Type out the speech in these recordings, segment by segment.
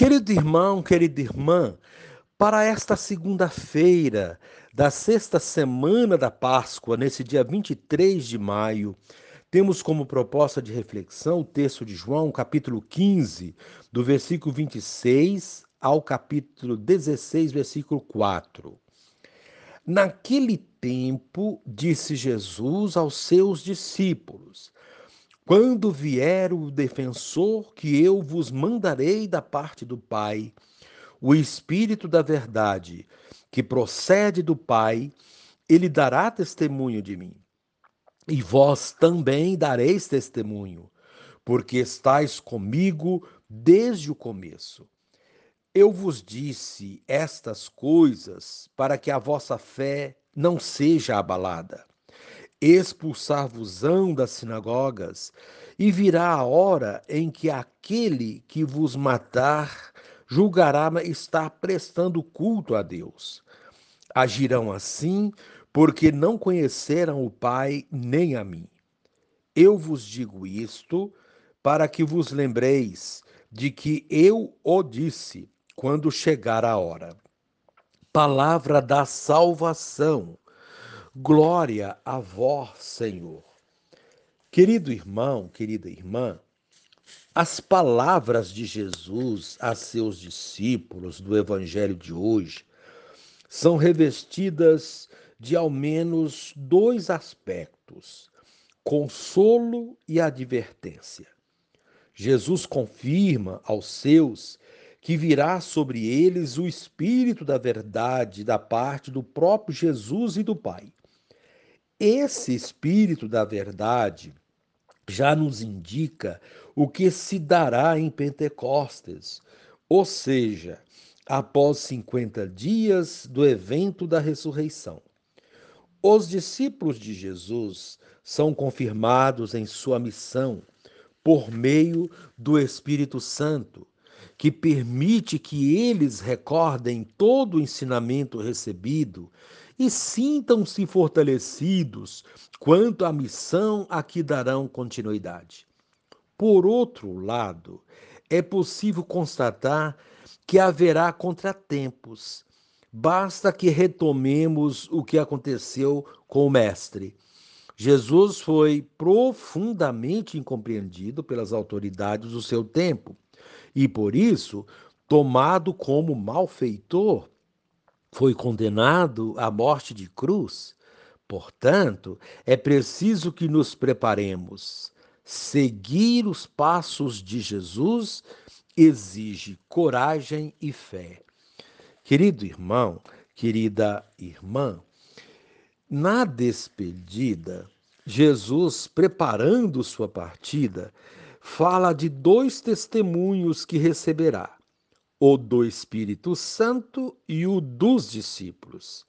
Querido irmão, querida irmã, para esta segunda-feira da sexta semana da Páscoa, nesse dia 23 de maio, temos como proposta de reflexão o texto de João, capítulo 15, do versículo 26 ao capítulo 16, versículo 4. Naquele tempo, disse Jesus aos seus discípulos: quando vier o defensor que eu vos mandarei da parte do Pai, o Espírito da Verdade, que procede do Pai, ele dará testemunho de mim. E vós também dareis testemunho, porque estáis comigo desde o começo. Eu vos disse estas coisas para que a vossa fé não seja abalada expulsar-vos-ão das sinagogas, e virá a hora em que aquele que vos matar julgará estar prestando culto a Deus. Agirão assim, porque não conheceram o Pai nem a mim. Eu vos digo isto para que vos lembreis de que eu o disse quando chegar a hora. Palavra da salvação. Glória a vós, Senhor. Querido irmão, querida irmã, as palavras de Jesus a seus discípulos do Evangelho de hoje são revestidas de ao menos dois aspectos: consolo e advertência. Jesus confirma aos seus que virá sobre eles o Espírito da verdade da parte do próprio Jesus e do Pai. Esse espírito da verdade já nos indica o que se dará em Pentecostes, ou seja, após 50 dias do evento da ressurreição. Os discípulos de Jesus são confirmados em sua missão por meio do Espírito Santo, que permite que eles recordem todo o ensinamento recebido e sintam-se fortalecidos quanto à missão a que darão continuidade. Por outro lado, é possível constatar que haverá contratempos. Basta que retomemos o que aconteceu com o Mestre. Jesus foi profundamente incompreendido pelas autoridades do seu tempo e, por isso, tomado como malfeitor, foi condenado à morte de cruz. Portanto, é preciso que nos preparemos. Seguir os passos de Jesus exige coragem e fé. Querido irmão, querida irmã, na despedida, Jesus, preparando sua partida, fala de dois testemunhos que receberá o do Espírito Santo e o dos discípulos.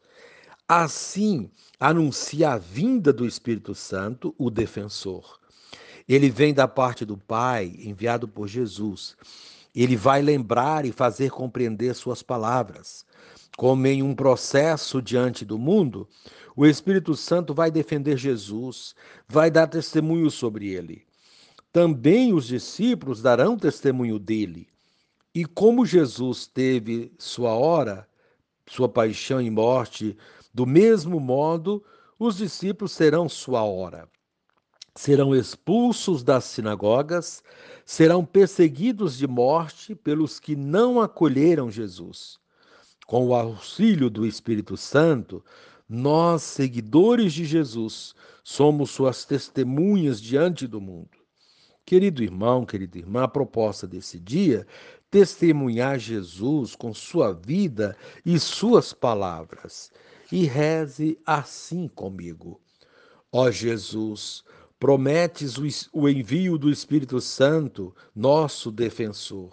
Assim, anuncia a vinda do Espírito Santo, o defensor. Ele vem da parte do Pai, enviado por Jesus. Ele vai lembrar e fazer compreender suas palavras. Como em um processo diante do mundo, o Espírito Santo vai defender Jesus, vai dar testemunho sobre ele. Também os discípulos darão testemunho dele. E como Jesus teve sua hora, sua paixão e morte, do mesmo modo, os discípulos terão sua hora. Serão expulsos das sinagogas, serão perseguidos de morte pelos que não acolheram Jesus. Com o auxílio do Espírito Santo, nós, seguidores de Jesus, somos suas testemunhas diante do mundo. Querido irmão, querida irmã, a proposta desse dia testemunhar Jesus com sua vida e suas palavras. E reze assim comigo. Ó Jesus, prometes o envio do Espírito Santo, nosso defensor,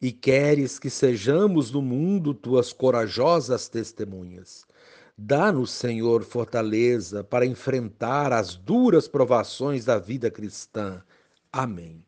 e queres que sejamos no mundo tuas corajosas testemunhas. Dá-nos, Senhor, fortaleza para enfrentar as duras provações da vida cristã. Amém.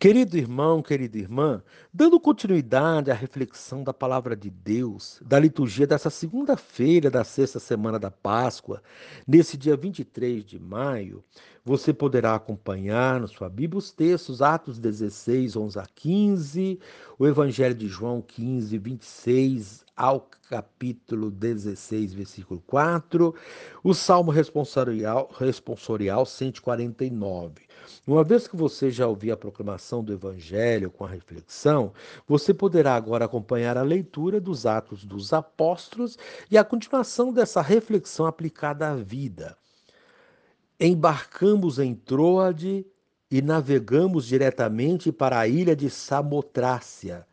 Querido irmão, querida irmã, dando continuidade à reflexão da palavra de Deus, da liturgia dessa segunda-feira da sexta semana da Páscoa, nesse dia 23 de maio, você poderá acompanhar na sua Bíblia os textos Atos 16, 11 a 15, o Evangelho de João 15, 26 ao capítulo 16, versículo 4, o Salmo responsorial, responsorial 149. Uma vez que você já ouviu a proclamação do Evangelho com a reflexão, você poderá agora acompanhar a leitura dos Atos dos Apóstolos e a continuação dessa reflexão aplicada à vida. Embarcamos em Troade e navegamos diretamente para a ilha de Samotrácia.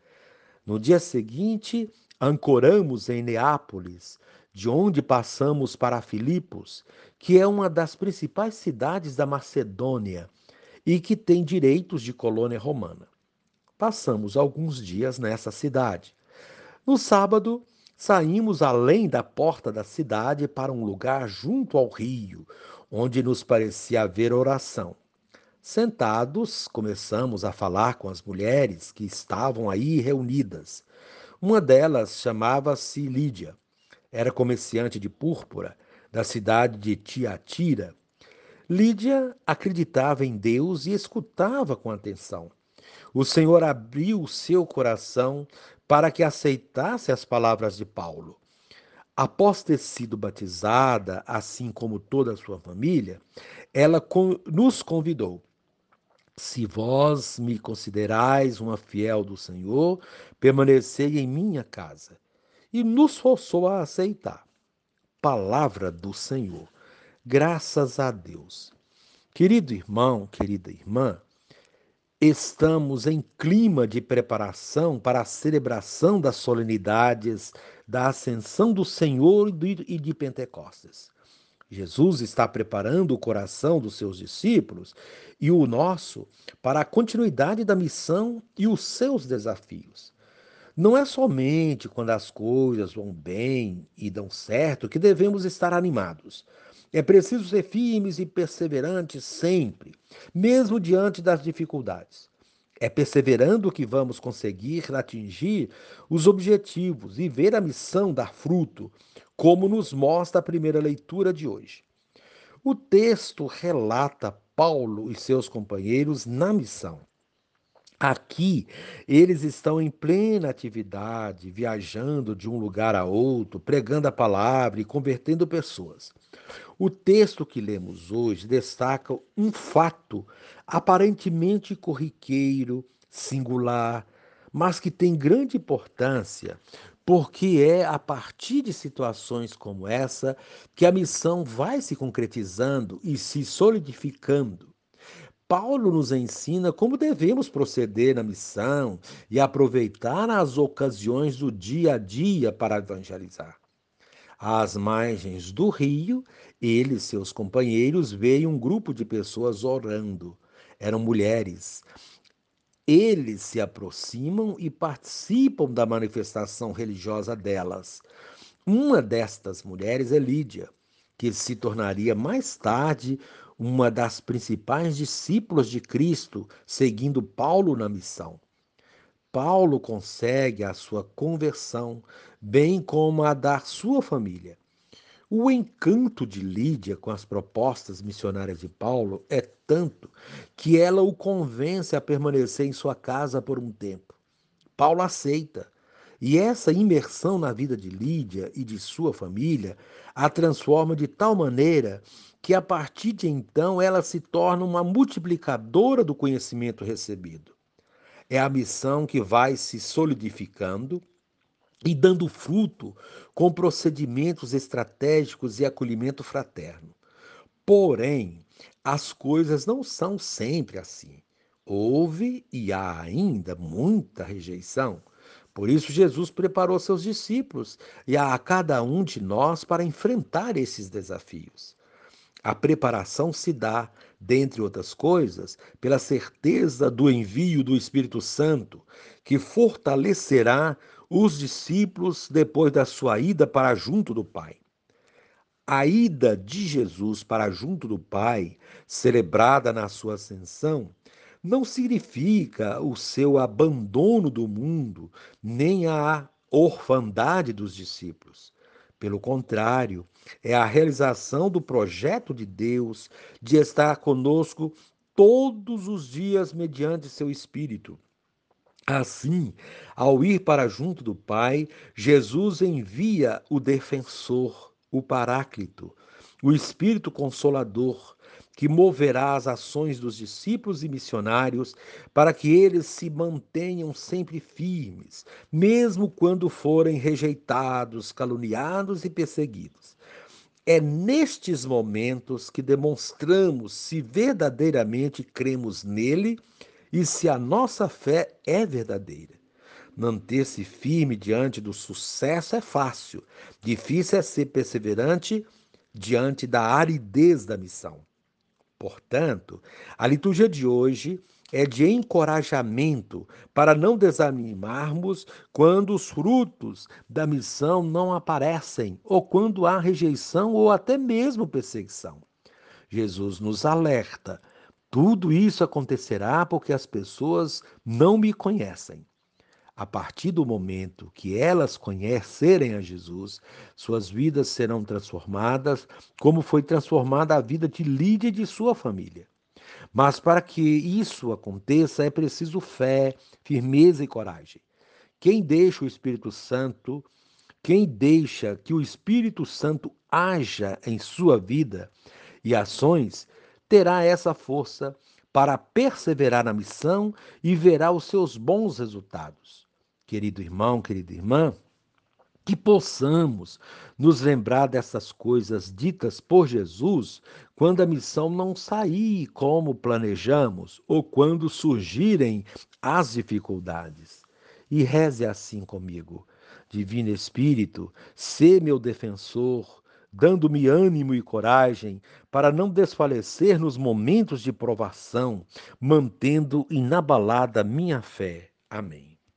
No dia seguinte, ancoramos em Neápolis, de onde passamos para Filipos, que é uma das principais cidades da Macedônia e que tem direitos de colônia romana. Passamos alguns dias nessa cidade. No sábado, saímos além da porta da cidade para um lugar junto ao rio, onde nos parecia haver oração. Sentados, começamos a falar com as mulheres que estavam aí reunidas. Uma delas chamava-se Lídia. Era comerciante de púrpura da cidade de Tiatira Lídia acreditava em Deus e escutava com atenção. O Senhor abriu seu coração para que aceitasse as palavras de Paulo. Após ter sido batizada, assim como toda a sua família, ela nos convidou. Se vós me considerais uma fiel do Senhor, permanecei em minha casa. E nos forçou a aceitar. Palavra do Senhor. Graças a Deus. Querido irmão, querida irmã, estamos em clima de preparação para a celebração das solenidades da Ascensão do Senhor e de Pentecostes. Jesus está preparando o coração dos seus discípulos e o nosso para a continuidade da missão e os seus desafios. Não é somente quando as coisas vão bem e dão certo que devemos estar animados. É preciso ser firmes e perseverantes sempre, mesmo diante das dificuldades. É perseverando que vamos conseguir atingir os objetivos e ver a missão dar fruto, como nos mostra a primeira leitura de hoje. O texto relata Paulo e seus companheiros na missão. Aqui, eles estão em plena atividade, viajando de um lugar a outro, pregando a palavra e convertendo pessoas. O texto que lemos hoje destaca um fato aparentemente corriqueiro, singular, mas que tem grande importância, porque é a partir de situações como essa que a missão vai se concretizando e se solidificando. Paulo nos ensina como devemos proceder na missão e aproveitar as ocasiões do dia a dia para evangelizar. Às margens do rio, ele e seus companheiros veem um grupo de pessoas orando. Eram mulheres. Eles se aproximam e participam da manifestação religiosa delas. Uma destas mulheres é Lídia, que se tornaria mais tarde uma das principais discípulas de Cristo, seguindo Paulo na missão. Paulo consegue a sua conversão, bem como a da sua família. O encanto de Lídia com as propostas missionárias de Paulo é tanto que ela o convence a permanecer em sua casa por um tempo. Paulo aceita, e essa imersão na vida de Lídia e de sua família a transforma de tal maneira que a partir de então ela se torna uma multiplicadora do conhecimento recebido. É a missão que vai se solidificando e dando fruto com procedimentos estratégicos e acolhimento fraterno. Porém, as coisas não são sempre assim. Houve e há ainda muita rejeição por isso, Jesus preparou seus discípulos e a cada um de nós para enfrentar esses desafios. A preparação se dá, dentre outras coisas, pela certeza do envio do Espírito Santo, que fortalecerá os discípulos depois da sua ida para junto do Pai. A ida de Jesus para junto do Pai, celebrada na sua ascensão, não significa o seu abandono do mundo, nem a orfandade dos discípulos. Pelo contrário, é a realização do projeto de Deus de estar conosco todos os dias mediante seu Espírito. Assim, ao ir para junto do Pai, Jesus envia o defensor, o Paráclito, o Espírito Consolador, que moverá as ações dos discípulos e missionários para que eles se mantenham sempre firmes, mesmo quando forem rejeitados, caluniados e perseguidos. É nestes momentos que demonstramos se verdadeiramente cremos nele e se a nossa fé é verdadeira. Manter-se firme diante do sucesso é fácil, difícil é ser perseverante diante da aridez da missão. Portanto, a liturgia de hoje é de encorajamento para não desanimarmos quando os frutos da missão não aparecem, ou quando há rejeição ou até mesmo perseguição. Jesus nos alerta tudo isso acontecerá porque as pessoas não me conhecem. A partir do momento que elas conhecerem a Jesus, suas vidas serão transformadas, como foi transformada a vida de Lídia e de sua família. Mas para que isso aconteça é preciso fé, firmeza e coragem. Quem deixa o Espírito Santo, quem deixa que o Espírito Santo haja em sua vida e ações, terá essa força para perseverar na missão e verá os seus bons resultados. Querido irmão, querida irmã, que possamos nos lembrar dessas coisas ditas por Jesus quando a missão não sair como planejamos ou quando surgirem as dificuldades. E reze assim comigo. Divino Espírito, sê meu defensor, dando-me ânimo e coragem para não desfalecer nos momentos de provação, mantendo inabalada minha fé. Amém.